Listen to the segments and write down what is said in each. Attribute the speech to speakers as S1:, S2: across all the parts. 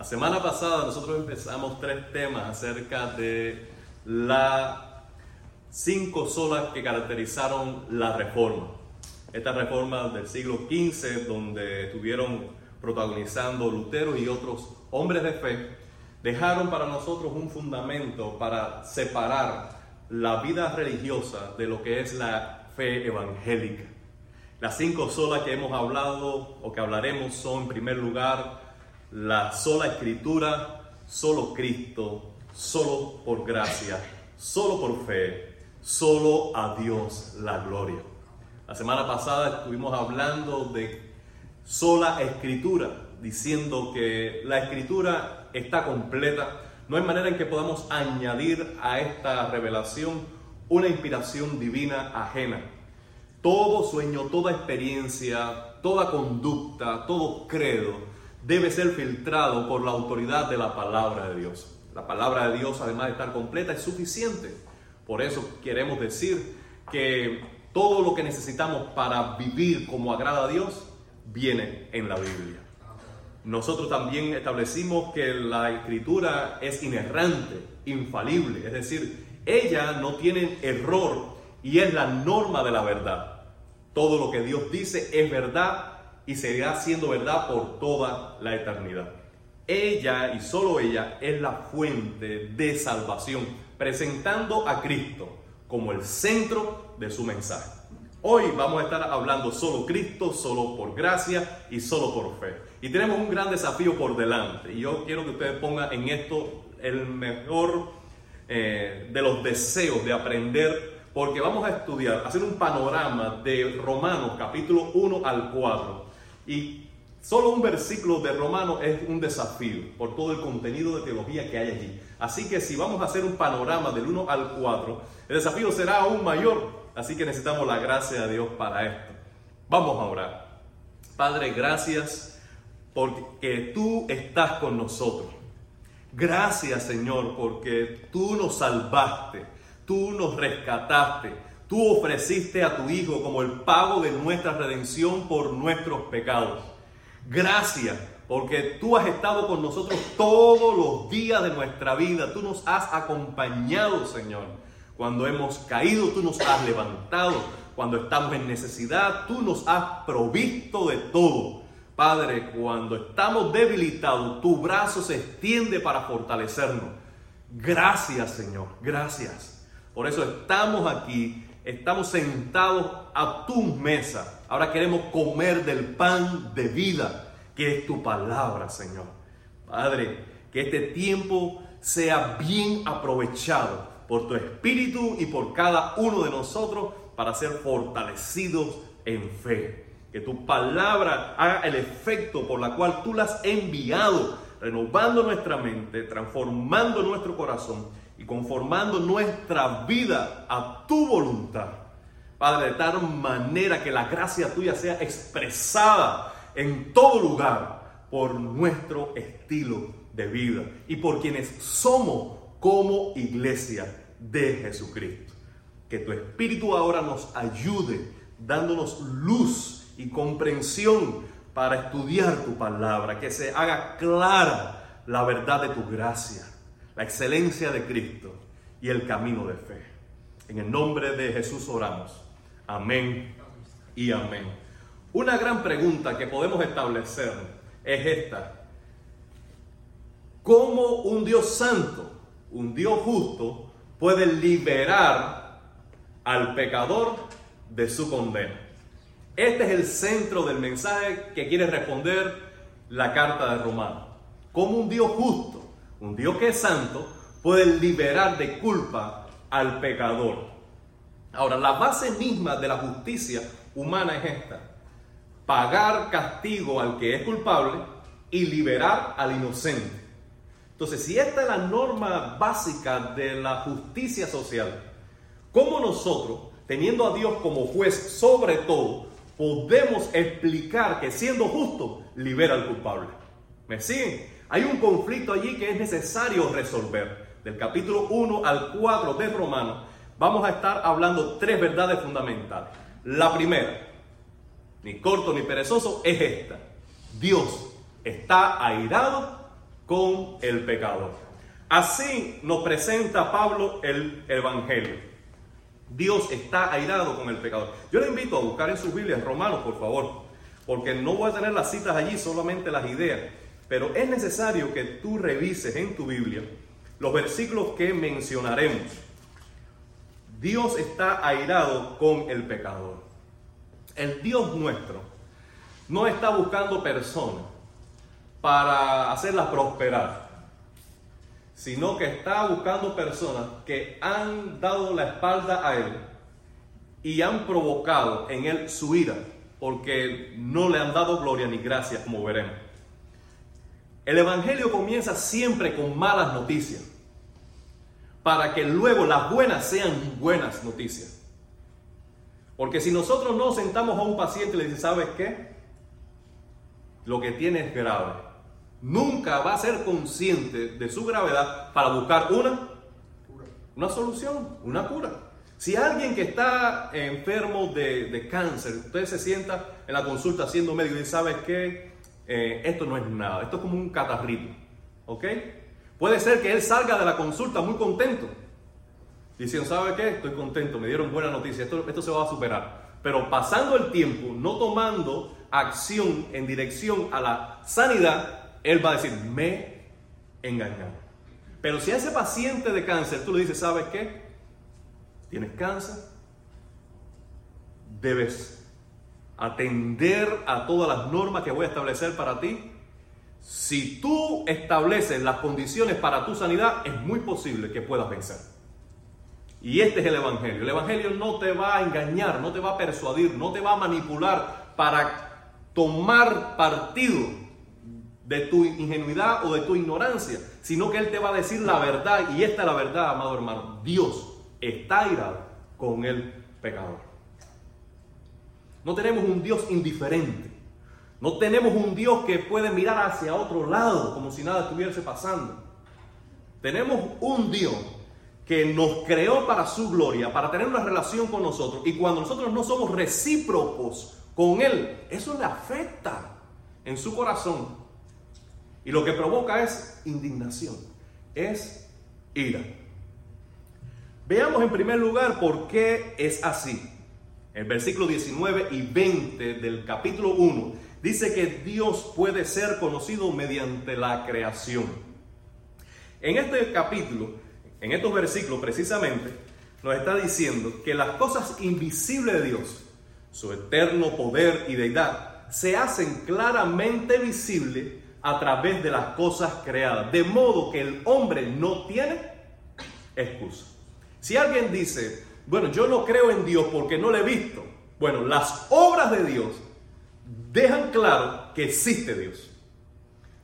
S1: La semana pasada nosotros empezamos tres temas acerca de las cinco solas que caracterizaron la reforma. Esta reforma del siglo XV, donde estuvieron protagonizando Lutero y otros hombres de fe, dejaron para nosotros un fundamento para separar la vida religiosa de lo que es la fe evangélica. Las cinco solas que hemos hablado o que hablaremos son, en primer lugar, la sola escritura, solo Cristo, solo por gracia, solo por fe, solo a Dios la gloria. La semana pasada estuvimos hablando de sola escritura, diciendo que la escritura está completa. No hay manera en que podamos añadir a esta revelación una inspiración divina ajena. Todo sueño, toda experiencia, toda conducta, todo credo debe ser filtrado por la autoridad de la palabra de Dios. La palabra de Dios, además de estar completa, es suficiente. Por eso queremos decir que todo lo que necesitamos para vivir como agrada a Dios viene en la Biblia. Nosotros también establecimos que la escritura es inerrante, infalible, es decir, ella no tiene error y es la norma de la verdad. Todo lo que Dios dice es verdad y seguirá siendo verdad por toda la eternidad. Ella y solo ella es la fuente de salvación, presentando a Cristo como el centro de su mensaje. Hoy vamos a estar hablando solo Cristo, solo por gracia y solo por fe. Y tenemos un gran desafío por delante. Y yo quiero que ustedes pongan en esto el mejor eh, de los deseos de aprender, porque vamos a estudiar, hacer un panorama de Romanos capítulo 1 al 4 y solo un versículo de Romano es un desafío por todo el contenido de teología que hay allí. Así que si vamos a hacer un panorama del 1 al 4, el desafío será aún mayor. Así que necesitamos la gracia de Dios para esto. Vamos a orar. Padre, gracias porque tú estás con nosotros. Gracias Señor porque tú nos salvaste, tú nos rescataste, Tú ofreciste a tu Hijo como el pago de nuestra redención por nuestros pecados. Gracias porque tú has estado con nosotros todos los días de nuestra vida. Tú nos has acompañado, Señor. Cuando hemos caído, tú nos has levantado. Cuando estamos en necesidad, tú nos has provisto de todo. Padre, cuando estamos debilitados, tu brazo se extiende para fortalecernos. Gracias, Señor. Gracias. Por eso estamos aquí estamos sentados a tu mesa. Ahora queremos comer del pan de vida, que es tu palabra, Señor. Padre, que este tiempo sea bien aprovechado por tu Espíritu y por cada uno de nosotros para ser fortalecidos en fe. Que tu palabra haga el efecto por la cual tú la has enviado, renovando nuestra mente, transformando nuestro corazón y conformando nuestra vida a tu voluntad. Padre, de tal manera que la gracia tuya sea expresada en todo lugar por nuestro estilo de vida y por quienes somos como iglesia de Jesucristo. Que tu Espíritu ahora nos ayude dándonos luz y comprensión para estudiar tu palabra, que se haga clara la verdad de tu gracia la excelencia de Cristo y el camino de fe. En el nombre de Jesús oramos. Amén y amén. Una gran pregunta que podemos establecer es esta. ¿Cómo un Dios santo, un Dios justo, puede liberar al pecador de su condena? Este es el centro del mensaje que quiere responder la carta de Romanos. ¿Cómo un Dios justo un Dios que es santo, puede liberar de culpa al pecador. Ahora, la base misma de la justicia humana es esta. Pagar castigo al que es culpable y liberar al inocente. Entonces, si esta es la norma básica de la justicia social, ¿cómo nosotros, teniendo a Dios como juez sobre todo, podemos explicar que siendo justo, libera al culpable? ¿Me siguen? Hay un conflicto allí que es necesario resolver. Del capítulo 1 al 4 de Romanos vamos a estar hablando tres verdades fundamentales. La primera, ni corto ni perezoso, es esta. Dios está airado con el pecador. Así nos presenta Pablo el Evangelio. Dios está airado con el pecador. Yo le invito a buscar en sus Biblias Romanos, por favor, porque no voy a tener las citas allí, solamente las ideas. Pero es necesario que tú revises en tu Biblia los versículos que mencionaremos. Dios está airado con el pecador. El Dios nuestro no está buscando personas para hacerlas prosperar, sino que está buscando personas que han dado la espalda a Él y han provocado en Él su ira, porque no le han dado gloria ni gracia, como veremos. El Evangelio comienza siempre con malas noticias para que luego las buenas sean buenas noticias. Porque si nosotros no sentamos a un paciente y le decimos, ¿sabes qué? Lo que tiene es grave. Nunca va a ser consciente de su gravedad para buscar una, una solución, una cura. Si alguien que está enfermo de, cáncer, usted se sienta en la consulta siendo médico y dice, ¿sabes qué? Eh, esto no es nada, esto es como un catarrito. ¿Ok? Puede ser que él salga de la consulta muy contento, diciendo, ¿sabe qué? Estoy contento, me dieron buena noticia, esto, esto se va a superar. Pero pasando el tiempo, no tomando acción en dirección a la sanidad, él va a decir, me engañaron. Pero si a ese paciente de cáncer tú le dices, ¿sabes qué? Tienes cáncer, debes atender a todas las normas que voy a establecer para ti si tú estableces las condiciones para tu sanidad, es muy posible que puedas vencer. Y este es el Evangelio. El Evangelio no te va a engañar, no te va a persuadir, no te va a manipular para tomar partido de tu ingenuidad o de tu ignorancia, sino que Él te va a decir la verdad. Y esta es la verdad, amado hermano. Dios está irado con el pecador. No tenemos un Dios indiferente. No tenemos un Dios que puede mirar hacia otro lado como si nada estuviese pasando. Tenemos un Dios que nos creó para su gloria, para tener una relación con nosotros. Y cuando nosotros no somos recíprocos con Él, eso le afecta en su corazón. Y lo que provoca es indignación, es ira. Veamos en primer lugar por qué es así. El versículo 19 y 20 del capítulo 1 dice que Dios puede ser conocido mediante la creación. En este capítulo, en estos versículos precisamente, nos está diciendo que las cosas invisibles de Dios, su eterno poder y deidad, se hacen claramente visibles a través de las cosas creadas, de modo que el hombre no tiene excusa. Si alguien dice, bueno, yo no creo en Dios porque no lo he visto, bueno, las obras de Dios dejan claro que existe Dios.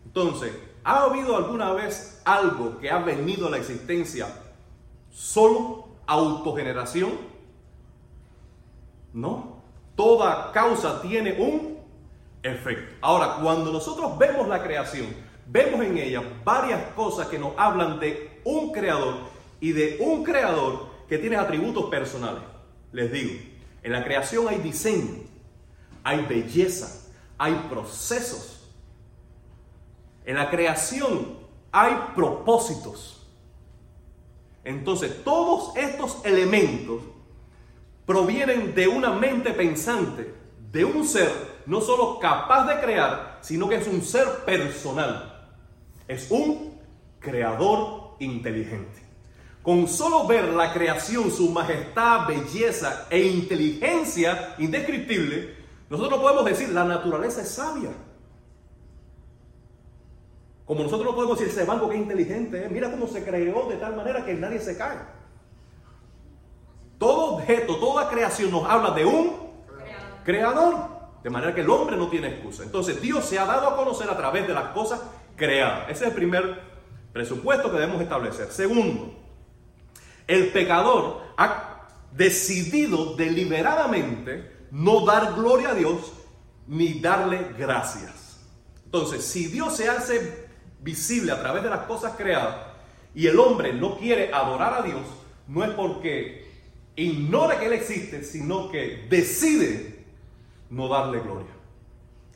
S1: Entonces, ¿ha habido alguna vez algo que ha venido a la existencia solo autogeneración? No. Toda causa tiene un efecto. Ahora, cuando nosotros vemos la creación, vemos en ella varias cosas que nos hablan de un creador y de un creador que tiene atributos personales. Les digo, en la creación hay diseño, hay belleza, hay procesos. En la creación hay propósitos. Entonces, todos estos elementos provienen de una mente pensante, de un ser no solo capaz de crear, sino que es un ser personal. Es un creador inteligente. Con solo ver la creación, su majestad, belleza e inteligencia indescriptible, nosotros podemos decir, la naturaleza es sabia. Como nosotros no podemos decir, ese banco que es inteligente, ¿eh? mira cómo se creó de tal manera que nadie se cae. Todo objeto, toda creación nos habla de un creador. creador. De manera que el hombre no tiene excusa. Entonces Dios se ha dado a conocer a través de las cosas creadas. Ese es el primer presupuesto que debemos establecer. Segundo, el pecador ha decidido deliberadamente no dar gloria a Dios ni darle gracias. Entonces, si Dios se hace visible a través de las cosas creadas y el hombre no quiere adorar a Dios, no es porque ignora que Él existe, sino que decide no darle gloria.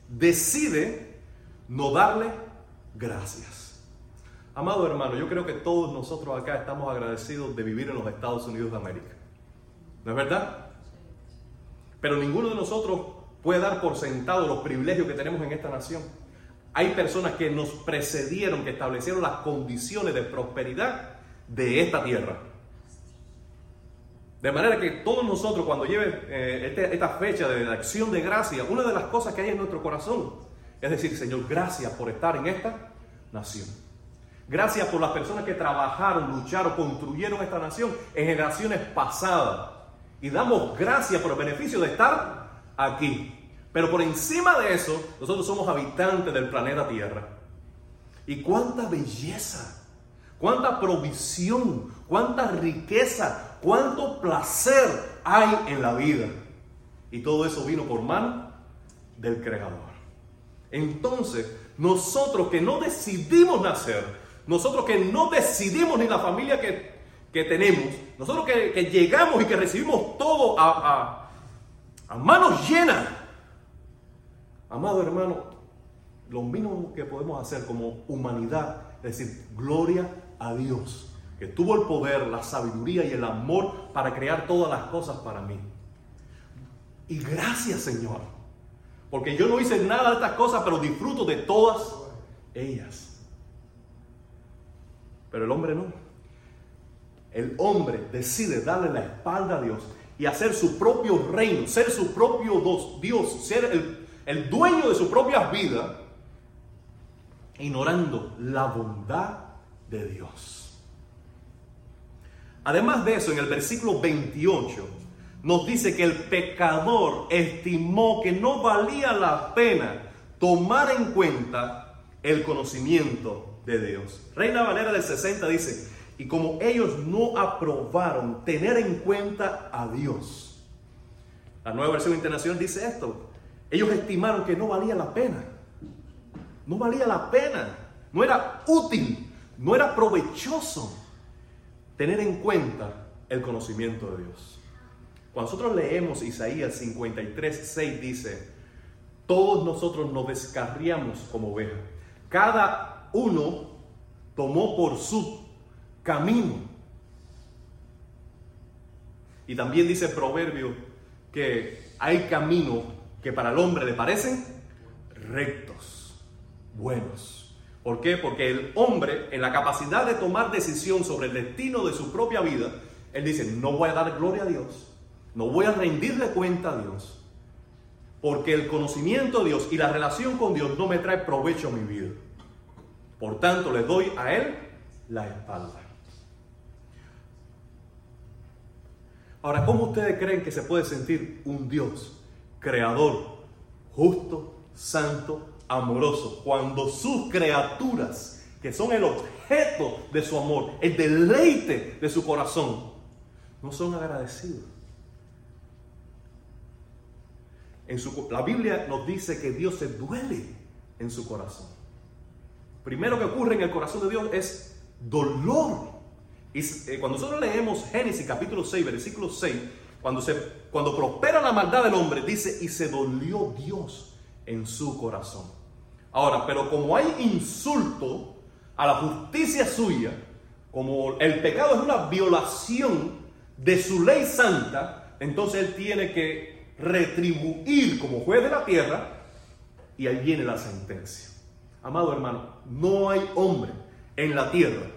S1: Decide no darle gracias. Amado hermano, yo creo que todos nosotros acá estamos agradecidos de vivir en los Estados Unidos de América. ¿No es verdad? Pero ninguno de nosotros puede dar por sentado los privilegios que tenemos en esta nación. Hay personas que nos precedieron, que establecieron las condiciones de prosperidad de esta tierra. De manera que todos nosotros cuando lleve eh, este, esta fecha de acción de gracia, una de las cosas que hay en nuestro corazón es decir, Señor, gracias por estar en esta nación. Gracias por las personas que trabajaron, lucharon, construyeron esta nación en generaciones pasadas. Y damos gracias por el beneficio de estar aquí. Pero por encima de eso, nosotros somos habitantes del planeta Tierra. Y cuánta belleza, cuánta provisión, cuánta riqueza, cuánto placer hay en la vida. Y todo eso vino por mano del Creador. Entonces, nosotros que no decidimos nacer, nosotros que no decidimos ni la familia que, tenemos, nosotros que, llegamos y que recibimos todo a, a manos llenas, amado hermano, lo mínimo que podemos hacer como humanidad es decir, gloria a Dios que tuvo el poder, la sabiduría y el amor para crear todas las cosas para mí. Y gracias Señor, porque yo no hice nada de estas cosas, pero disfruto de todas ellas. Pero el hombre no. El hombre decide darle la espalda a Dios y hacer su propio reino, ser su propio Dios, ser el, dueño de su propia vida, ignorando la bondad de Dios. Además de eso, en el versículo 28 nos dice que el pecador estimó que no valía la pena tomar en cuenta el conocimiento de Dios. Reina Valera del 60 dice, y como ellos no aprobaron tener en cuenta a Dios. La nueva versión internacional dice esto. Ellos estimaron que no valía la pena. No valía la pena. No era útil. No era provechoso tener en cuenta el conocimiento de Dios. Cuando nosotros leemos Isaías 53, 6 dice, todos nosotros nos descarriamos como ovejas. Cada uno tomó por su camino. Y también dice el proverbio que hay caminos que para el hombre le parecen rectos, buenos. ¿Por qué? Porque el hombre, en la capacidad de tomar decisión sobre el destino de su propia vida, él dice, no voy a dar gloria a Dios, no voy a rendirle cuenta a Dios, porque el conocimiento de Dios y la relación con Dios no me trae provecho a mi vida. Por tanto, le doy a Él la espalda. Ahora, ¿cómo ustedes creen que se puede sentir un Dios creador, justo, santo, amoroso, cuando sus criaturas, que son el objeto de su amor, el deleite de su corazón, no son agradecidos. En la Biblia nos dice que Dios se duele en su corazón. Primero que ocurre en el corazón de Dios es dolor. Eh, cuando nosotros leemos Génesis capítulo 6, versículo 6, cuando, se, cuando prospera la maldad del hombre, dice, y se dolió Dios en su corazón. Ahora, pero como hay insulto a la justicia suya, como el pecado es una violación de su ley santa, entonces él tiene que retribuir como juez de la tierra y ahí viene la sentencia. Amado hermano, no hay hombre en la tierra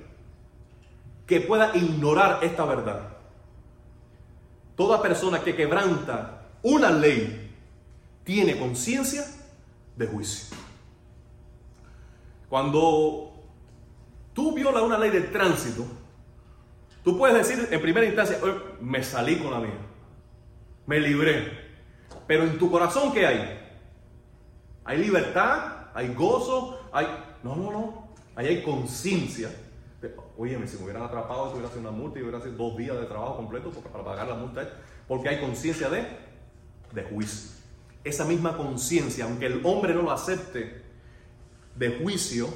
S1: que pueda ignorar esta verdad. Toda persona que quebranta una ley tiene conciencia de juicio. Cuando tú violas una ley de tránsito, tú puedes decir en primera instancia, me salí con la mía, me libré. Pero en tu corazón, ¿qué hay? Hay libertad, hay gozo, hay... No, no, no. Ahí hay conciencia. Oye, si me hubieran atrapado, si hubiera sido una multa y hubiera sido dos días de trabajo completo para pagar la multa. Porque hay conciencia de, de juicio. Esa misma conciencia, aunque el hombre no lo acepte, de juicio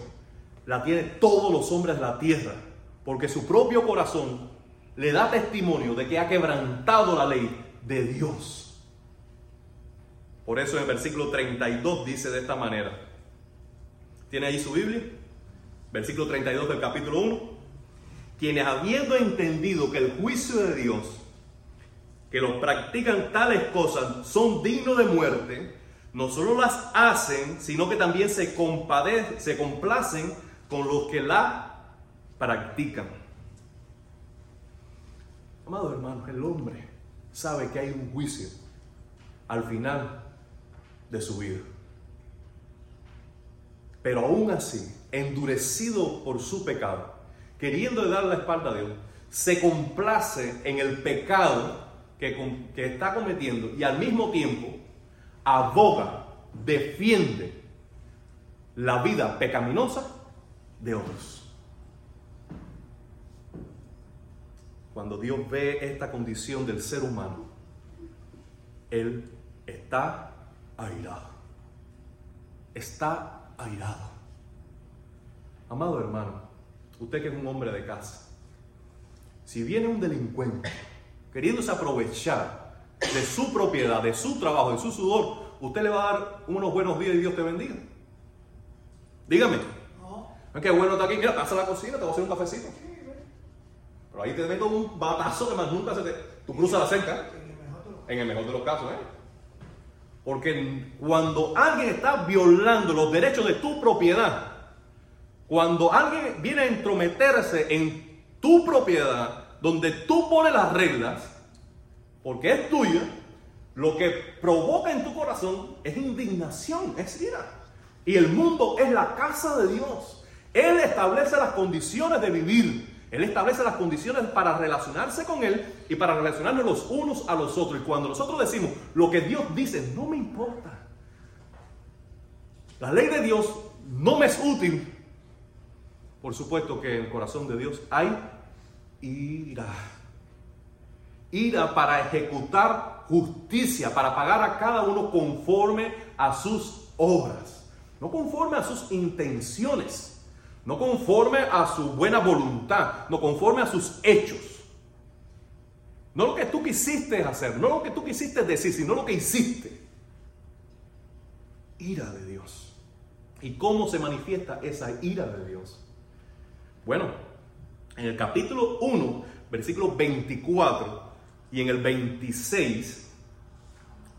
S1: la tiene todos los hombres de la tierra, porque su propio corazón le da testimonio de que ha quebrantado la ley de Dios. Por eso en el versículo 32 dice de esta manera, ¿tiene ahí su Biblia? versículo 32 del capítulo 1, quienes habiendo entendido que el juicio de Dios, que los practican tales cosas, son dignos de muerte, no solo las hacen, sino que también se, compadecen, se complacen con los que la practican. Amados hermanos, el hombre sabe que hay un juicio al final de su vida. Pero aún así, endurecido por su pecado, queriendo dar la espalda a Dios, se complace en el pecado que, está cometiendo y al mismo tiempo aboga, defiende la vida pecaminosa de otros. Cuando Dios ve esta condición del ser humano, Él está airado. Está airado. Amado hermano, usted que es un hombre de casa, si viene un delincuente queriéndose aprovechar de su propiedad, de su trabajo, de su sudor, usted le va a dar unos buenos días y Dios te bendiga. Dígame. No. Qué bueno está aquí. Mira, pasa a la cocina, te voy a hacer un cafecito. Pero ahí te meto un batazo que más nunca se te. Tú cruzas la cerca. En el mejor de los casos, ¿eh? Porque cuando alguien está violando los derechos de tu propiedad, cuando alguien viene a entrometerse en tu propiedad, donde tú pones las reglas, porque es tuya, lo que provoca en tu corazón es indignación, es ira. Y el mundo es la casa de Dios. Él establece las condiciones de vivir. Él establece las condiciones para relacionarse con Él y para relacionarnos los unos a los otros. Y cuando nosotros decimos lo que Dios dice, no me importa. La ley de Dios no me es útil. Por supuesto que en el corazón de Dios hay ira. Ira para ejecutar justicia, para pagar a cada uno conforme a sus obras, no conforme a sus intenciones, no conforme a su buena voluntad, no conforme a sus hechos. No lo que tú quisiste hacer, no lo que tú quisiste decir, sino lo que hiciste. Ira de Dios. ¿Y cómo se manifiesta esa ira de Dios? Bueno, en el capítulo 1, versículo 24 y en el 26,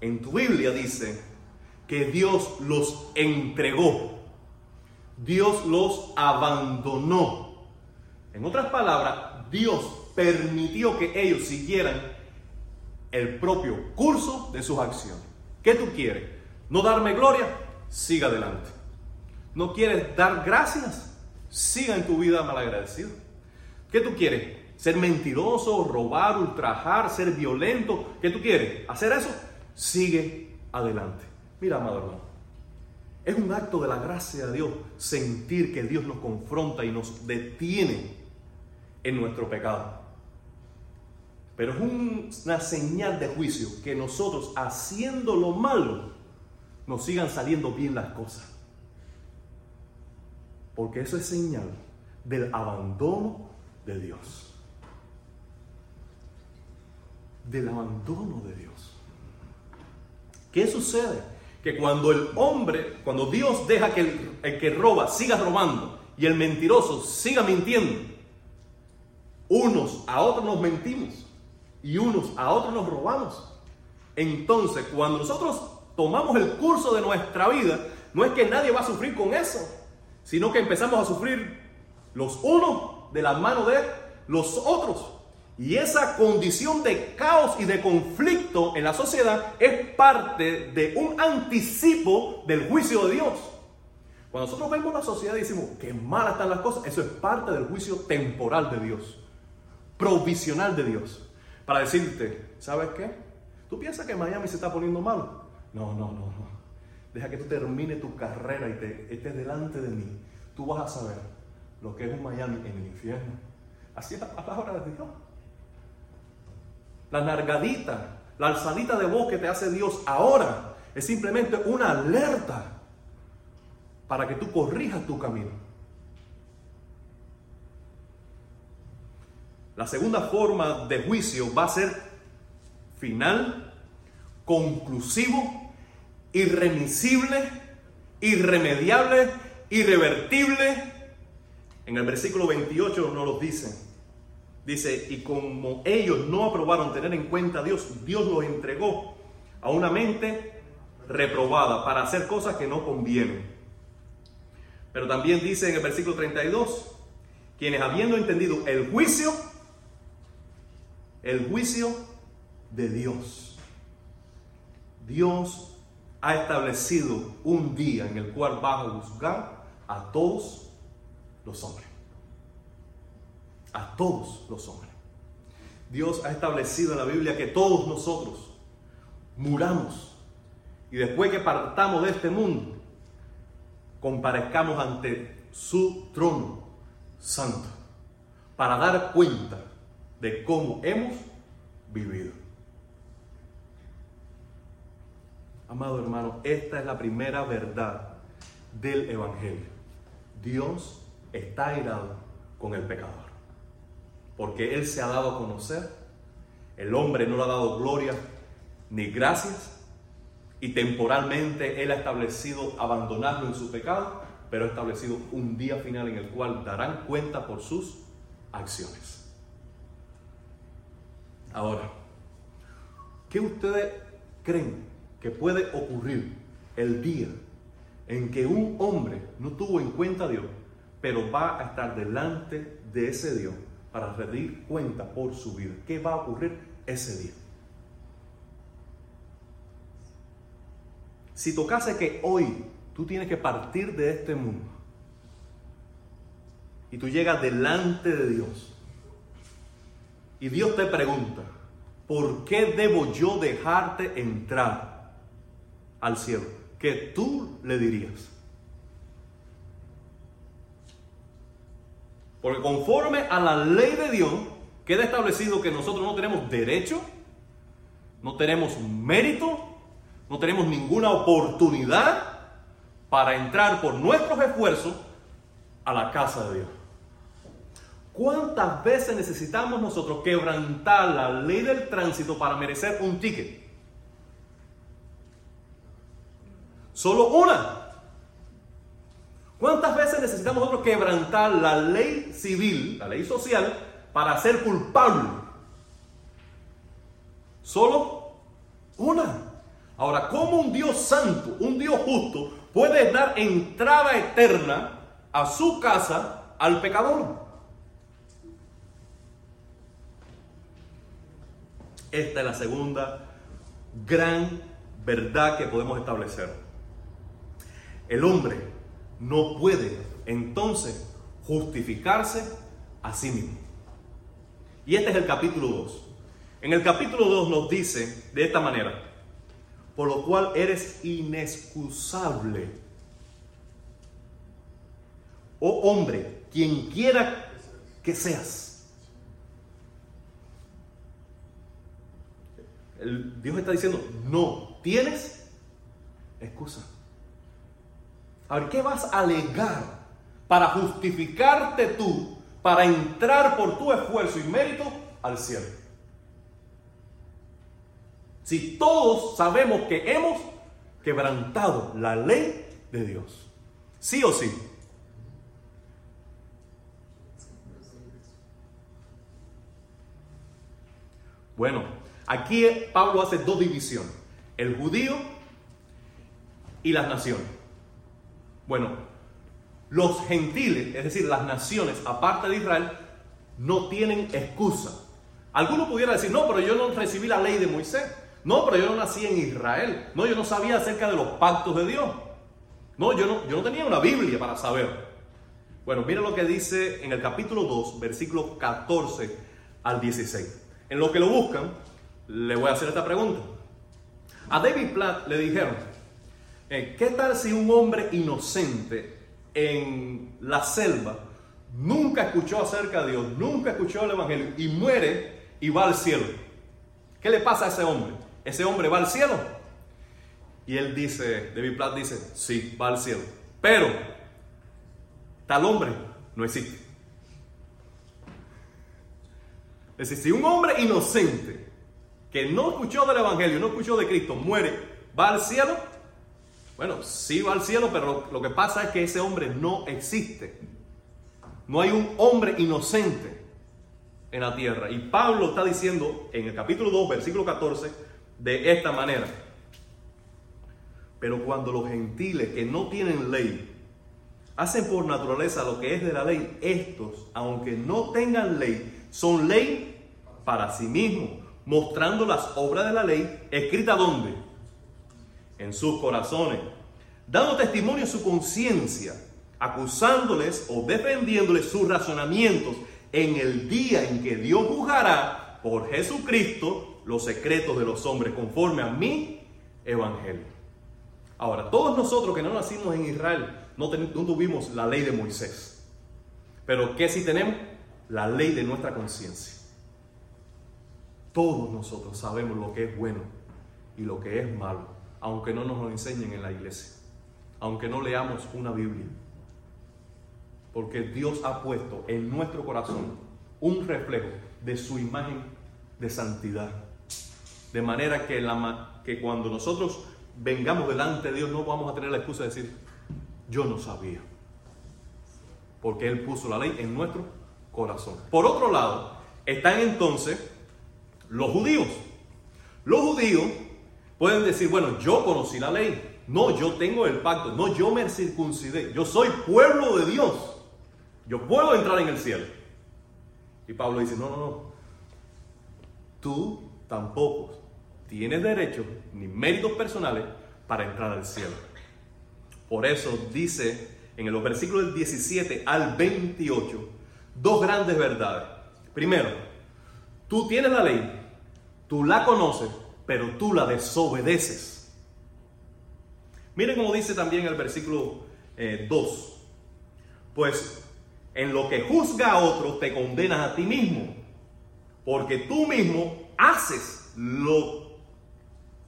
S1: en tu Biblia dice que Dios los entregó. Dios los abandonó. En otras palabras, Dios permitió que ellos siguieran el propio curso de sus acciones. ¿Qué tú quieres? ¿No darme gloria? Siga adelante. ¿No quieres dar gracias? Siga en tu vida malagradecido. ¿Qué tú quieres? ¿Ser mentiroso, robar, ultrajar, ser violento? ¿Qué tú quieres? ¿Hacer eso? Sigue adelante. Mira, amado hermano. Es un acto de la gracia de Dios sentir que Dios nos confronta y nos detiene en nuestro pecado. Pero es una señal de juicio que nosotros haciendo lo malo nos sigan saliendo bien las cosas. Porque eso es señal del abandono de Dios. Del abandono de Dios. ¿Qué sucede? Que cuando el hombre, cuando Dios deja que el, que roba siga robando y el mentiroso siga mintiendo, unos a otros nos mentimos y unos a otros nos robamos. Entonces, cuando nosotros tomamos el curso de nuestra vida, no es que nadie va a sufrir con eso, sino que empezamos a sufrir los unos de la mano de los otros. Y esa condición de caos y de conflicto en la sociedad es parte de un anticipo del juicio de Dios. Cuando nosotros vemos la sociedad y decimos que malas están las cosas, eso es parte del juicio temporal de Dios, provisional de Dios. Para decirte, ¿sabes qué? ¿Tú piensas que Miami se está poniendo malo? No, no, no, no. Deja que tú termines tu carrera y te estés delante de mí. Tú vas a saber lo que es un Miami en el infierno. Así es la palabra de Dios. La nargadita, la alzadita de voz que te hace Dios ahora es simplemente una alerta para que tú corrijas tu camino. La segunda forma de juicio va a ser final, conclusivo, irremisible, irremediable, irrevertible En el versículo 28 nos lo dice. Dice, y como ellos no aprobaron tener en cuenta a Dios, Dios los entregó a una mente reprobada para hacer cosas que no convienen. Pero también dice en el versículo 32, quienes habiendo entendido el juicio, el juicio de Dios. Dios ha establecido un día en el cual va a juzgar a todos los hombres. A todos los hombres. Dios ha establecido en la Biblia que todos nosotros muramos y después que partamos de este mundo, comparezcamos ante su trono santo para dar cuenta de cómo hemos vivido. Amado hermano, esta es la primera verdad del Evangelio. Dios está airado con el pecador. Porque Él se ha dado a conocer. El hombre no le ha dado gloria ni gracias. Y temporalmente Él ha establecido abandonarlo en su pecado, pero ha establecido un día final en el cual darán cuenta por sus acciones. Ahora, ¿qué ustedes creen que puede ocurrir el día en que un hombre no tuvo en cuenta a Dios, pero va a estar delante de ese Dios para rendir cuenta por su vida? ¿Qué va a ocurrir ese día? Si tocase que hoy tú tienes que partir de este mundo y tú llegas delante de Dios y Dios te pregunta, ¿por qué debo yo dejarte entrar al cielo? ¿Qué tú le dirías? Porque conforme a la ley de Dios, queda establecido que nosotros no tenemos derecho, no tenemos mérito, no tenemos ninguna oportunidad para entrar por nuestros esfuerzos a la casa de Dios. ¿Cuántas veces necesitamos nosotros quebrantar la ley del tránsito para merecer un ticket? Solo una. ¿Cuántas veces necesitamos nosotros quebrantar la ley civil, la ley social, para ser culpable? Solo una. Ahora, ¿cómo un Dios santo, un Dios justo, puede dar entrada eterna a su casa al pecador? Esta es la segunda gran verdad que podemos establecer. El hombre no puede entonces justificarse a sí mismo. Y este es el capítulo 2. En el capítulo 2 nos dice de esta manera, por lo cual eres inexcusable. Oh hombre, quien quiera que seas. Dios está diciendo, no tienes excusa. A ver, ¿qué vas a alegar para justificarte tú, para entrar por tu esfuerzo y mérito al cielo? Si todos sabemos que hemos quebrantado la ley de Dios, sí o sí. Bueno, Aquí Pablo hace dos divisiones, el judío y las naciones. Bueno, los gentiles, es decir, las naciones aparte de Israel, no tienen excusa. Alguno pudiera decir, no, pero yo no recibí la ley de Moisés. No, pero yo no nací en Israel. No, yo no sabía acerca de los pactos de Dios. No, yo no, yo no tenía una Biblia para saber. Bueno, mira lo que dice en el capítulo 2, versículo 14 al 16. En lo que lo buscan, le voy a hacer esta pregunta. A David Platt le dijeron, eh, ¿qué tal si un hombre inocente en la selva nunca escuchó acerca de Dios, nunca escuchó el Evangelio y muere y va al cielo? ¿Qué le pasa a ese hombre? ¿Ese hombre va al cielo? Y él dice, David Platt dice, sí, va al cielo. Pero tal hombre no existe. Es decir, si un hombre inocente que no escuchó del Evangelio, no escuchó de Cristo, muere, ¿va al cielo? Bueno, sí va al cielo, pero lo, que pasa es que ese hombre no existe. No hay un hombre inocente en la tierra. Y Pablo está diciendo en el capítulo 2, versículo 14, de esta manera. Pero cuando los gentiles que no tienen ley hacen por naturaleza lo que es de la ley, estos, aunque no tengan ley, son ley para sí mismos, mostrando las obras de la ley, escrita donde? En sus corazones, dando testimonio en su conciencia, acusándoles o defendiéndoles sus razonamientos en el día en que Dios juzgará por Jesucristo los secretos de los hombres, conforme a mi evangelio. Ahora, todos nosotros que no nacimos en Israel, no, tuvimos la ley de Moisés. Pero ¿qué sí tenemos? La ley de nuestra conciencia. Todos nosotros sabemos lo que es bueno y lo que es malo, aunque no nos lo enseñen en la iglesia, aunque no leamos una Biblia. Porque Dios ha puesto en nuestro corazón un reflejo de su imagen de santidad. De manera que, que cuando nosotros vengamos delante de Dios no vamos a tener la excusa de decir, yo no sabía. Porque Él puso la ley en nuestro corazón. Por otro lado, están entonces los judíos. Los judíos pueden decir, bueno, yo conocí la ley. No, yo tengo el pacto. No, yo me circuncidé. Yo soy pueblo de Dios. Yo puedo entrar en el cielo. Y Pablo dice, no, no, no. Tú tampoco tienes derecho ni méritos personales para entrar al cielo. Por eso dice en los versículos del 17 al 28 dos grandes verdades. Primero, tú tienes la ley, tú la conoces, pero tú la desobedeces. Miren cómo dice también el versículo 2. Eh, pues en lo que juzga a otro te condenas a ti mismo, porque tú mismo haces lo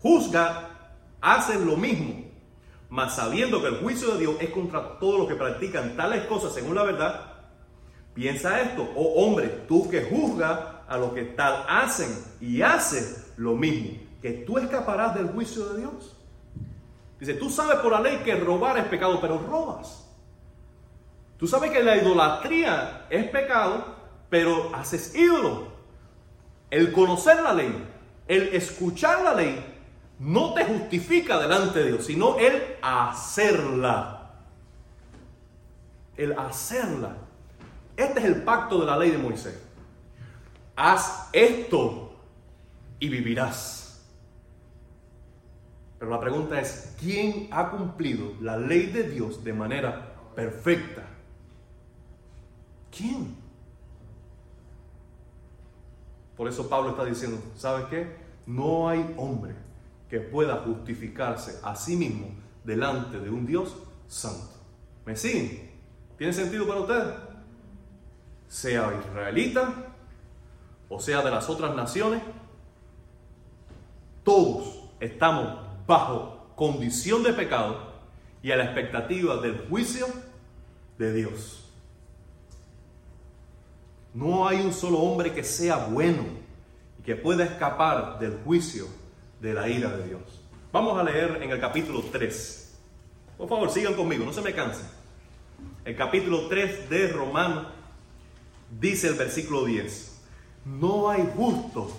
S1: juzga, haces lo mismo mas sabiendo que el juicio de Dios es contra todos los que practican tales cosas según la verdad, piensa esto, oh hombre, tú que juzgas a los que tal hacen y haces lo mismo, que tú escaparás del juicio de Dios. Dice, tú sabes por la ley que robar es pecado, pero robas. Tú sabes que la idolatría es pecado, pero haces ídolo. El conocer la ley, el escuchar la ley, no te justifica delante de Dios, sino el hacerla. El hacerla. Este es el pacto de la ley de Moisés. Haz esto y vivirás. Pero la pregunta es, ¿quién ha cumplido la ley de Dios de manera perfecta? ¿Quién? Por eso Pablo está diciendo, ¿sabes qué? No hay hombre que pueda justificarse a sí mismo delante de un Dios santo. ¿Me siguen? ¿Tiene sentido para usted? Sea israelita o sea de las otras naciones, todos estamos bajo condición de pecado y a la expectativa del juicio de Dios. No hay un solo hombre que sea bueno y que pueda escapar del juicio de la ira de Dios. Vamos a leer en el capítulo 3. Por favor, sigan conmigo, no se me cansen. El capítulo 3 de Romano dice el versículo 10. No hay justo.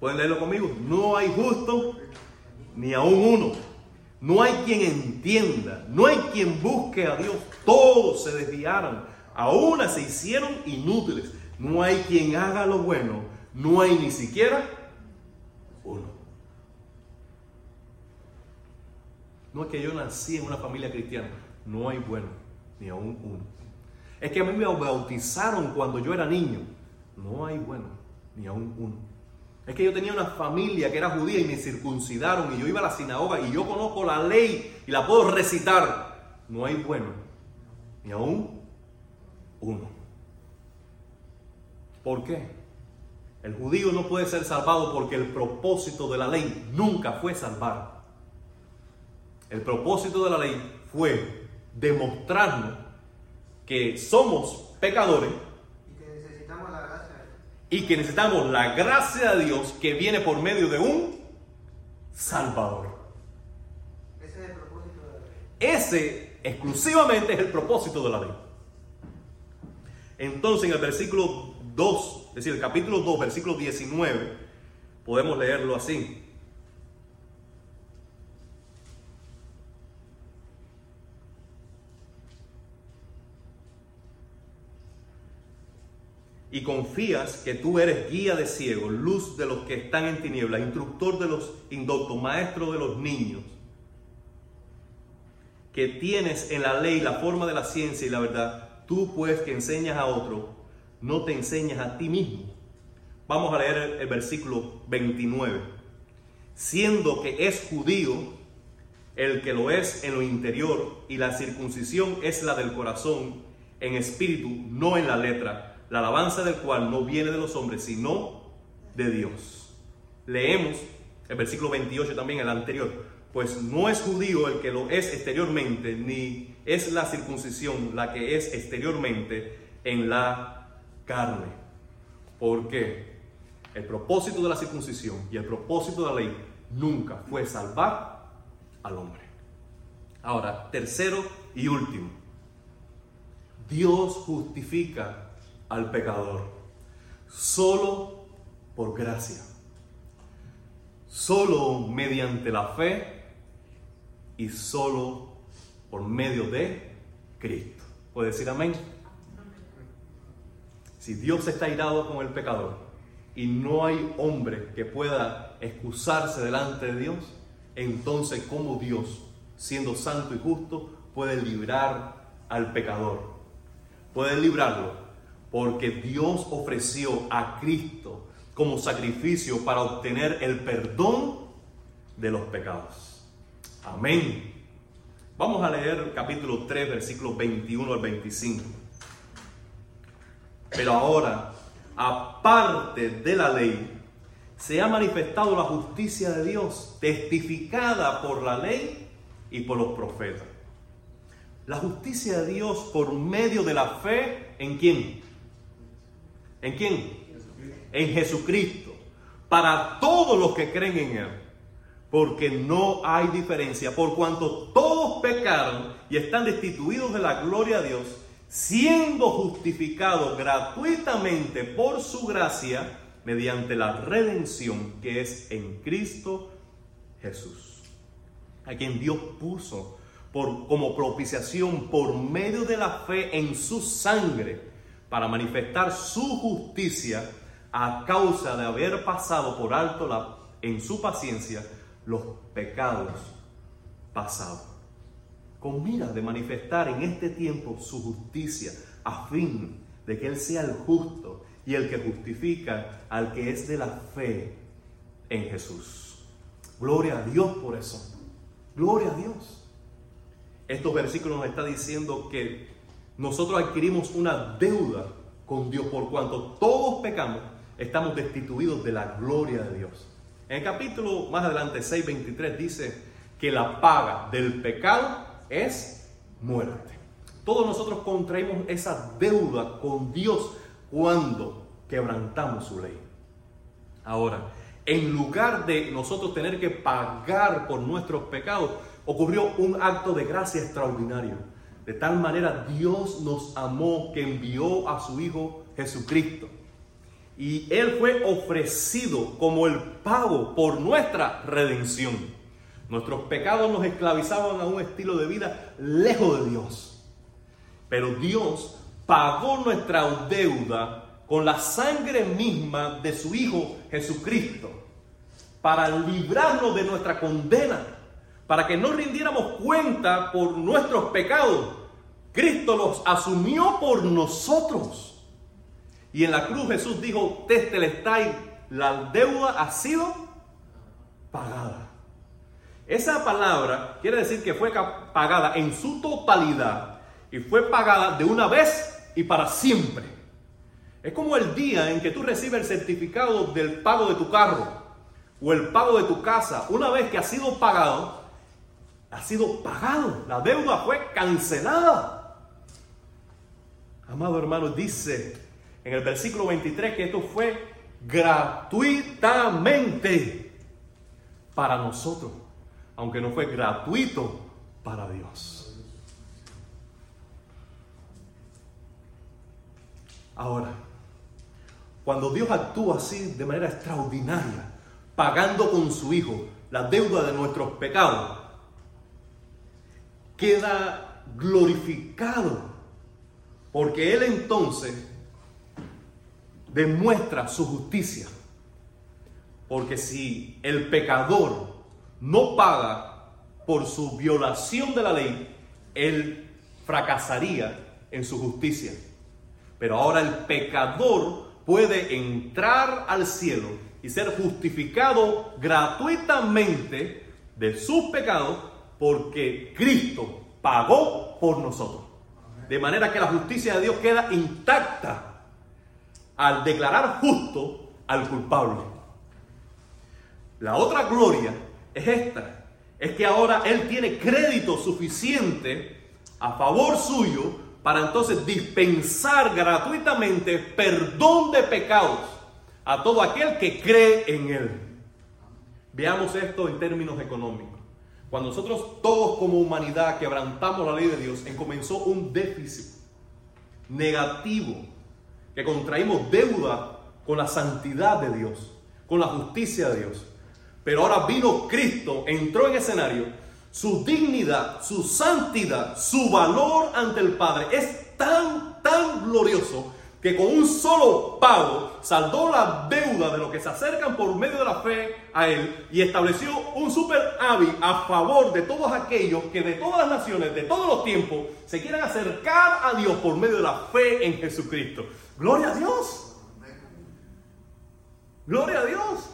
S1: ¿Pueden leerlo conmigo? No hay justo ni aún uno. No hay quien entienda, no hay quien busque a Dios. Todos se desviaron, aún se hicieron inútiles. No hay quien haga lo bueno, no hay ni siquiera uno. No es que yo nací en una familia cristiana, no hay bueno, ni aún uno. Es que a mí me bautizaron cuando yo era niño, no hay bueno, ni aún uno. Es que yo tenía una familia que era judía y me circuncidaron y yo iba a la sinagoga y yo conozco la ley y la puedo recitar. No hay bueno, ni aún uno. ¿Por qué? El judío no puede ser salvado porque el propósito de la ley nunca fue salvar. El propósito de la ley fue demostrarnos que somos pecadores y que necesitamos la gracia de Dios, y que necesitamos la gracia de Dios que viene por medio de un Salvador. Ese es el propósito de la ley. Ese exclusivamente es el propósito de la ley. Entonces en el versículo 2, es decir, el capítulo 2, versículo 19, podemos leerlo así. Y confías que tú eres guía de ciegos, luz de los que están en tinieblas, instructor de los indoctos, maestro de los niños, que tienes en la ley la forma de la ciencia y la verdad, tú pues que enseñas a otro, no te enseñas a ti mismo. Vamos a leer el, versículo 29. Siendo que es judío el que lo es en lo interior y la circuncisión es la del corazón en espíritu, no en la letra la alabanza del cual no viene de los hombres, sino de Dios. Leemos el versículo 28 también, el anterior, pues no es judío el que lo es exteriormente, ni es la circuncisión la que es exteriormente en la carne. Porque el propósito de la circuncisión y el propósito de la ley nunca fue salvar al hombre. Ahora, tercero y último, Dios justifica al pecador. Solo por gracia. Solo mediante la fe y solo por medio de Cristo. ¿Puede decir amén? Si Dios está irado con el pecador y no hay hombre que pueda excusarse delante de Dios, entonces ¿cómo Dios, siendo santo y justo, puede librar al pecador? Puede librarlo porque Dios ofreció a Cristo como sacrificio para obtener el perdón de los pecados. Amén. Vamos a leer capítulo 3, versículos 21 al 25. Pero ahora, aparte de la ley, se ha manifestado la justicia de Dios, testificada por la ley y por los profetas. La justicia de Dios por medio de la fe en quién? ¿En quién? En Jesucristo. Para todos los que creen en Él. Porque no hay diferencia. Por cuanto todos pecaron y están destituidos de la gloria de Dios, siendo justificados gratuitamente por su gracia, mediante la redención que es en Cristo Jesús. A quien Dios puso por, como propiciación por medio de la fe en su sangre para manifestar su justicia a causa de haber pasado por alto en su paciencia los pecados pasados. Con mira de manifestar en este tiempo su justicia a fin de que Él sea el justo y el que justifica al que es de la fe en Jesús. Gloria a Dios por eso. Gloria a Dios. Estos versículos nos está diciendo que nosotros adquirimos una deuda con Dios por cuanto todos pecamos, estamos destituidos de la gloria de Dios. En el capítulo más adelante 6:23 dice que la paga del pecado es muerte. Todos nosotros contraímos esa deuda con Dios cuando quebrantamos su ley. Ahora, en lugar de nosotros tener que pagar por nuestros pecados, ocurrió un acto de gracia extraordinario de tal manera Dios nos amó que envió a su Hijo Jesucristo. Y Él fue ofrecido como el pago por nuestra redención. Nuestros pecados nos esclavizaban a un estilo de vida lejos de Dios. Pero Dios pagó nuestra deuda con la sangre misma de su Hijo Jesucristo para librarnos de nuestra condena, para que no rindiéramos cuenta por nuestros pecados, Cristo los asumió por nosotros. Y en la cruz Jesús dijo, Testelestai, la deuda ha sido pagada. Esa palabra quiere decir que fue pagada en su totalidad y fue pagada de una vez y para siempre. Es como el día en que tú recibes el certificado del pago de tu carro o el pago de tu casa. Una vez que ha sido pagado, ha sido pagado. La deuda fue cancelada. Amado hermano, dice en el versículo 23 que esto fue gratuitamente para nosotros, aunque no fue gratuito para Dios. Ahora, cuando Dios actúa así de manera extraordinaria, pagando con su Hijo la deuda de nuestros pecados, queda glorificado, porque Él entonces demuestra su justicia. Porque si el pecador no paga por su violación de la ley, él fracasaría en su justicia. Pero ahora el pecador puede entrar al cielo y ser justificado gratuitamente de sus pecados porque Cristo pagó por nosotros. De manera que la justicia de Dios queda intacta al declarar justo al culpable. La otra gloria es esta, es que ahora Él tiene crédito suficiente a favor suyo para entonces dispensar gratuitamente perdón de pecados a todo aquel que cree en Él. Veamos esto en términos económicos. Cuando nosotros todos como humanidad quebrantamos la ley de Dios, comenzó un déficit negativo, que contraímos deuda con la santidad de Dios, con la justicia de Dios. Pero ahora vino Cristo, entró en escenario, su dignidad, su santidad, su valor ante el Padre es tan, tan glorioso que con un solo pago saldó la deuda de los que se acercan por medio de la fe a Él y estableció un super avi a favor de todos aquellos que de todas las naciones, de todos los tiempos, se quieran acercar a Dios por medio de la fe en Jesucristo. Gloria a Dios. Gloria a Dios.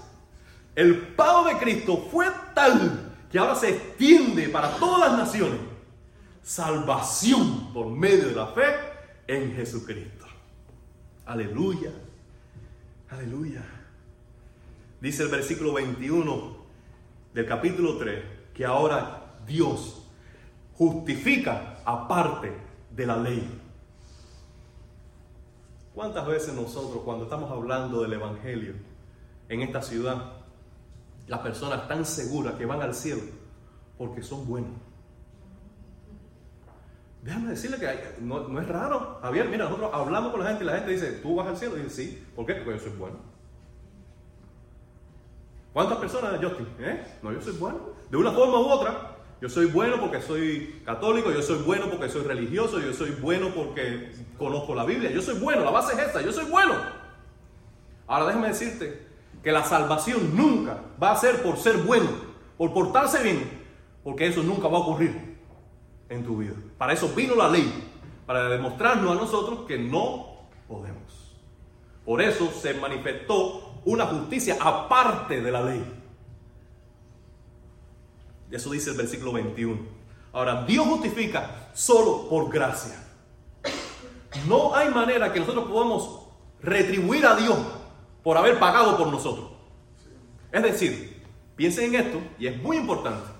S1: El pago de Cristo fue tal que ahora se extiende para todas las naciones. Salvación por medio de la fe en Jesucristo. Aleluya. Aleluya. Dice el versículo 21 del capítulo 3 que ahora Dios justifica aparte de la ley. ¿Cuántas veces nosotros cuando estamos hablando del Evangelio en esta ciudad, las personas están seguras que van al cielo porque son buenos? Déjame decirle que no, es raro. Javier, mira, nosotros hablamos con la gente y la gente dice, ¿tú vas al cielo? Y dice, sí. ¿Por qué? Porque yo soy bueno. ¿Cuántas personas, Justin? ¿Eh? No, yo soy bueno. De una forma u otra, yo soy bueno porque soy católico, yo soy bueno porque soy religioso, yo soy bueno porque conozco la Biblia. Yo soy bueno, la base es esta, yo soy bueno. Ahora déjame decirte que la salvación nunca va a ser por ser bueno, por portarse bien, porque eso nunca va a ocurrir en tu vida. Para eso vino la ley, para demostrarnos a nosotros que no podemos. Por eso se manifestó una justicia aparte de la ley. Eso dice el versículo 21. Ahora, Dios justifica solo por gracia. No hay manera que nosotros podamos retribuir a Dios por haber pagado por nosotros. Es decir, piensen en esto, y es muy importante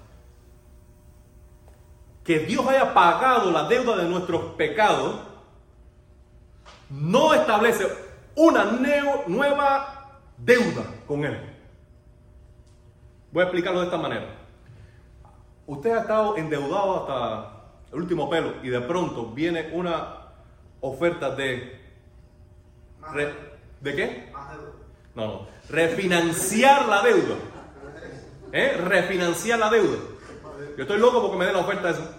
S1: que Dios haya pagado la deuda de nuestros pecados, no establece una nueva deuda con Él. Voy a explicarlo de esta manera. Usted ha estado endeudado hasta el último pelo y de pronto viene una oferta de... ¿De qué? No, no. Refinanciar la deuda. ¿Eh? Refinanciar la deuda. Yo estoy loco porque me den la oferta de eso.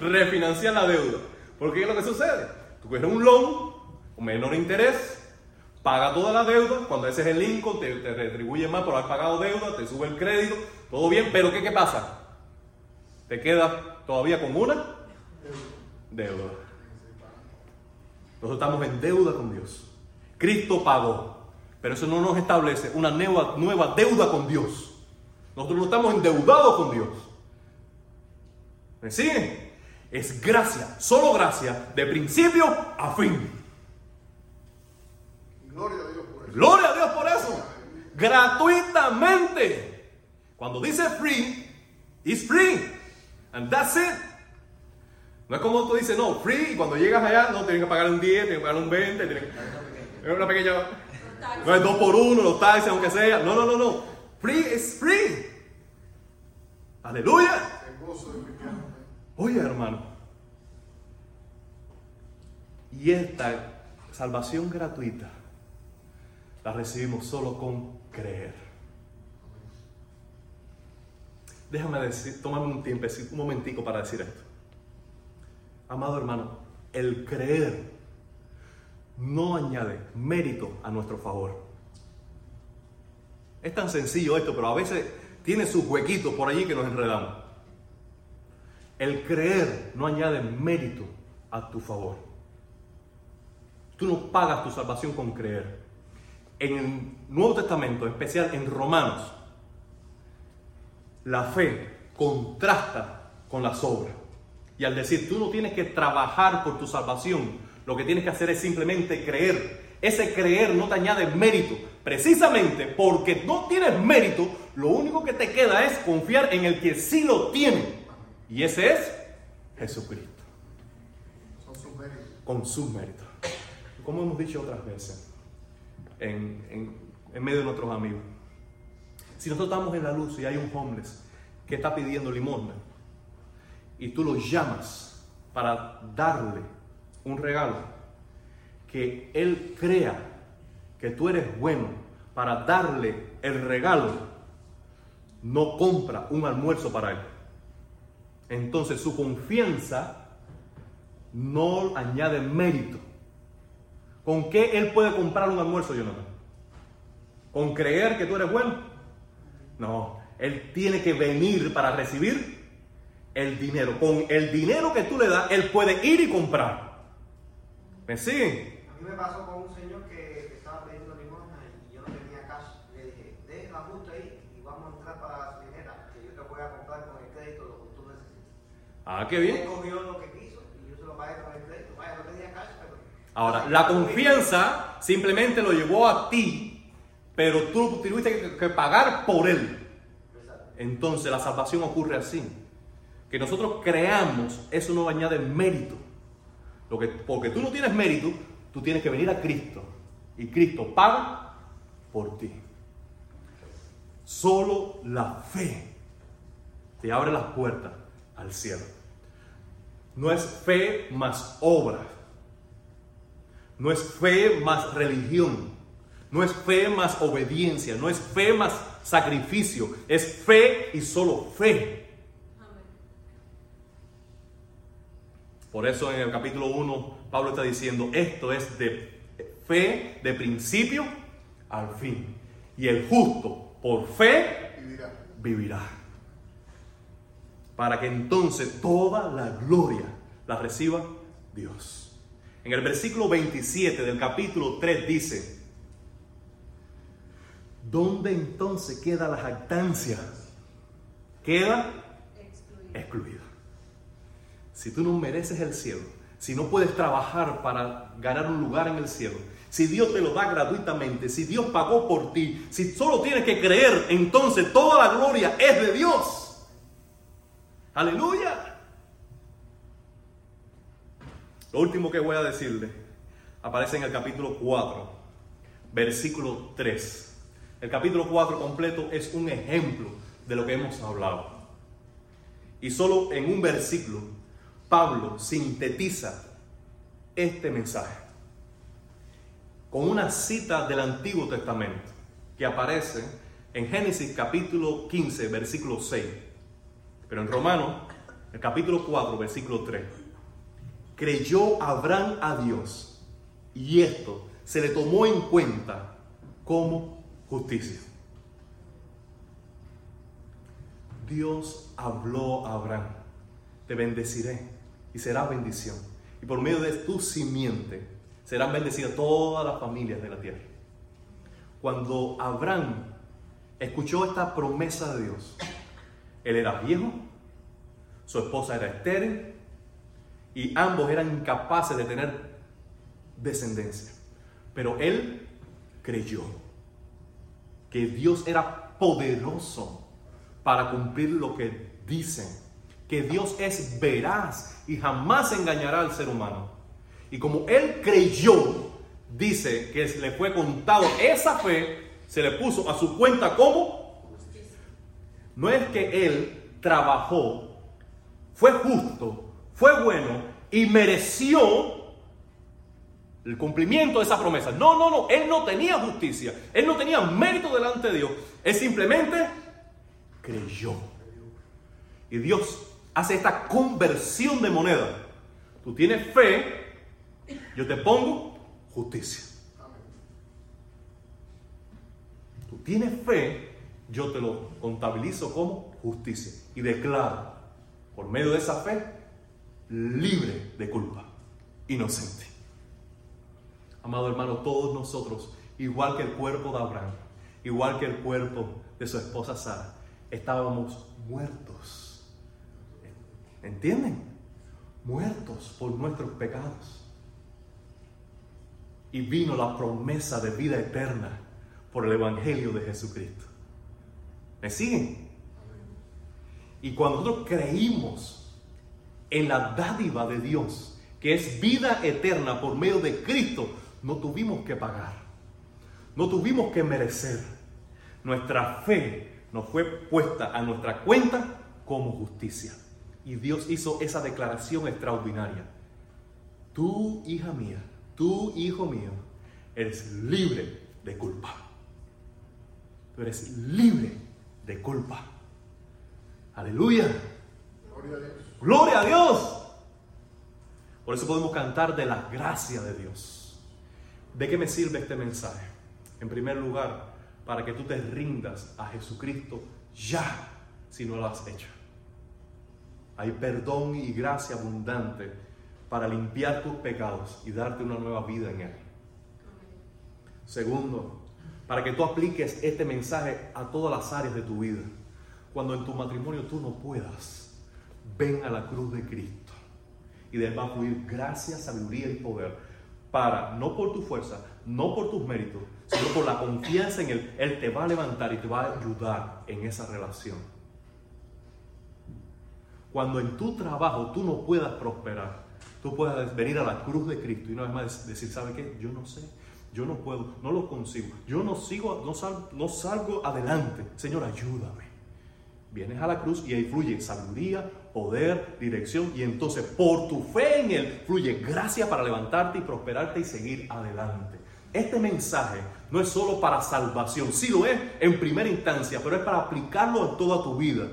S1: Refinanciar la deuda. Porque ¿qué es lo que sucede? Tú coges un loan, un menor interés, paga toda la deuda, cuando ese es el income, te, te, retribuye más por haber pagado deuda, te sube el crédito, todo bien, pero ¿qué, qué pasa? Te quedas todavía con una deuda. Nosotros estamos en deuda con Dios. Cristo pagó, pero eso no nos establece una nueva, nueva deuda con Dios. Nosotros no estamos endeudados con Dios. ¿Me siguen? Es gracia, solo gracia, de principio a fin. Gloria a Dios por eso. Gloria a Dios por eso. Gratuitamente. Cuando dice free, it's free. And that's it. No es como tú dices, no, free, y cuando llegas allá, no, tienes que pagar un 10, tienes que pagar un 20, tienes que... una pequeña... No es dos por uno, los taxis, aunque sea. No, no, no, no. Free is free. Aleluya. Oye, hermano. Y esta salvación gratuita la recibimos solo con creer. Déjame decir, tomarme un tiempo, un momentico para decir esto. Amado hermano, el creer no añade mérito a nuestro favor. Es tan sencillo esto, pero a veces tiene sus huequitos por allí que nos enredamos. El creer no añade mérito a tu favor. Tú no pagas tu salvación con creer. En el Nuevo Testamento, en especial en Romanos, la fe contrasta con las obras. Y al decir, tú no tienes que trabajar por tu salvación, lo que tienes que hacer es simplemente creer. Ese creer no te añade mérito. Precisamente porque no tienes mérito, lo único que te queda es confiar en el que sí lo tiene. Y ese es Jesucristo. Con sus méritos. Como hemos dicho otras veces en, en medio de nuestros amigos. Si nosotros estamos en la luz y hay un homeless que está pidiendo limosna y tú lo llamas para darle un regalo, que él crea que tú eres bueno para darle el regalo, no compra un almuerzo para él. Entonces su confianza no añade mérito. ¿Con qué él puede comprar un almuerzo, Jonathan? ¿Con creer que tú eres bueno? No, él tiene que venir para recibir el dinero. Con el dinero que tú le das, él puede ir y comprar. ¿Me siguen?
S2: A mí me pasó con un señor que estaba pidiendo limosna y yo no tenía cash. Le dije, déjala justo ahí y vamos a entrar para la gasolinera, que yo te voy a comprar con el crédito lo que tú necesitas.
S1: Ah, qué bien.
S2: Él cogió lo que quiso y yo se lo pagué con el crédito. Vaya, no tenía cash, pero...
S1: Ahora, la confianza simplemente lo llevó a ti, pero tú tuviste que, pagar por él. Entonces la salvación ocurre así. Que nosotros creamos, eso no añade mérito. Lo que, porque tú no tienes mérito, tú tienes que venir a Cristo. Y Cristo paga por ti. Solo la fe te abre las puertas al cielo. No es fe más obra. No es fe más religión. No es fe más obediencia. No es fe más sacrificio. Es fe y solo fe. Por eso en el capítulo 1 Pablo está diciendo, esto es de fe de principio al fin. Y el justo por fe
S3: vivirá.
S1: vivirá. Para que entonces toda la gloria la reciba Dios. En el versículo 27 del capítulo 3 dice, ¿dónde entonces queda la jactancia? Queda excluida. Si tú no mereces el cielo, si no puedes trabajar para ganar un lugar en el cielo, si Dios te lo da gratuitamente, si Dios pagó por ti, si solo tienes que creer, entonces toda la gloria es de Dios. Aleluya. Lo último que voy a decirle aparece en el capítulo 4, versículo 3. El capítulo 4 completo es un ejemplo de lo que hemos hablado. Y solo en un versículo, Pablo sintetiza este mensaje con una cita del Antiguo Testamento que aparece en Génesis capítulo 15, versículo 6. Pero en Romanos, el capítulo 4, versículo 3. Creyó Abraham a Dios y esto se le tomó en cuenta como justicia. Dios habló a Abraham, te bendeciré y serás bendición. Y por medio de tu simiente serán bendecidas todas las familias de la tierra. Cuando Abraham escuchó esta promesa de Dios, él era viejo, su esposa era estéril y ambos eran incapaces de tener descendencia. Pero él creyó que Dios era poderoso para cumplir lo que dice, que Dios es veraz y jamás engañará al ser humano. Y como él creyó, dice que le fue contado esa fe, se le puso a su cuenta como no es que él trabajó, fue justo, fue bueno y mereció el cumplimiento de esa promesa. No, no, no, él no tenía justicia, él no tenía mérito delante de Dios, él simplemente creyó. Y Dios hace esta conversión de moneda. Tú tienes fe, yo te pongo justicia. Tú tienes fe, yo te lo contabilizo como justicia. Y declaro, por medio de esa fe, libre de culpa, inocente. Amado hermano, todos nosotros, igual que el cuerpo de Abraham, igual que el cuerpo de su esposa Sara, estábamos muertos. ¿Entienden? Muertos por nuestros pecados. Y vino la promesa de vida eterna por el Evangelio de Jesucristo. ¿Me siguen? Y cuando nosotros creímos en la dádiva de Dios, que es vida eterna por medio de Cristo, no tuvimos que pagar, no tuvimos que merecer. Nuestra fe nos fue puesta a nuestra cuenta como justicia. Y Dios hizo esa declaración extraordinaria. Tú, hija mía, tú, hijo mío, eres libre de culpa. Tú eres libre de culpa. Aleluya. Gloria a Dios. Gloria a Dios. Por eso podemos cantar de la gracia de Dios. ¿De qué me sirve este mensaje? En primer lugar, para que tú te rindas a Jesucristo ya, si no lo has hecho. Hay perdón y gracia abundante para limpiar tus pecados y darte una nueva vida en Él. Segundo, para que tú apliques este mensaje a todas las áreas de tu vida. Cuando en tu matrimonio tú no puedas, ven a la cruz de Cristo y de él va a fluir gracia, sabiduría y poder para, no por tu fuerza, no por tus méritos, sino por la confianza en Él. Él te va a levantar y te va a ayudar en esa relación. Cuando en tu trabajo tú no puedas prosperar, tú puedas venir a la cruz de Cristo y una vez más decir, ¿sabe qué? Yo no sé, yo no puedo, no lo consigo, yo no sigo, no, no salgo adelante. Señor, ayúdame. Vienes a la cruz y ahí fluye sabiduría, poder, dirección y entonces por tu fe en Él fluye gracia para levantarte y prosperarte y seguir adelante. Este mensaje no es solo para salvación, sí lo es en primera instancia, pero es para aplicarlo en toda tu vida.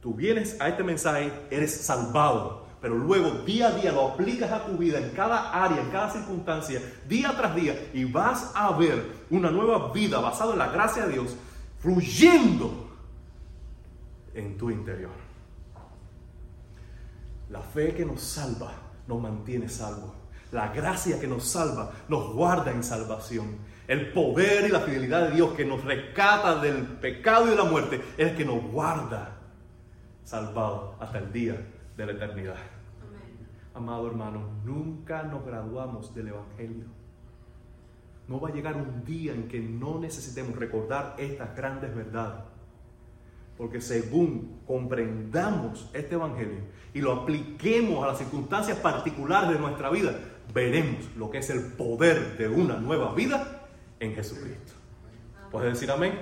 S1: Tú vienes a este mensaje, eres salvado, pero luego día a día lo aplicas a tu vida en cada área, en cada circunstancia, día tras día, y vas a ver una nueva vida basada en la gracia de Dios fluyendo en tu interior. La fe que nos salva nos mantiene salvos. La gracia que nos salva nos guarda en salvación. El poder y la fidelidad de Dios que nos rescata del pecado y de la muerte es el que nos guarda salvados hasta el día de la eternidad. Amado hermano, nunca nos graduamos del Evangelio. No va a llegar un día en que no necesitemos recordar estas grandes verdades porque según comprendamos este Evangelio y lo apliquemos a las circunstancias particulares de nuestra vida, veremos lo que es el poder de una nueva vida en Jesucristo. ¿Puedes decir amén?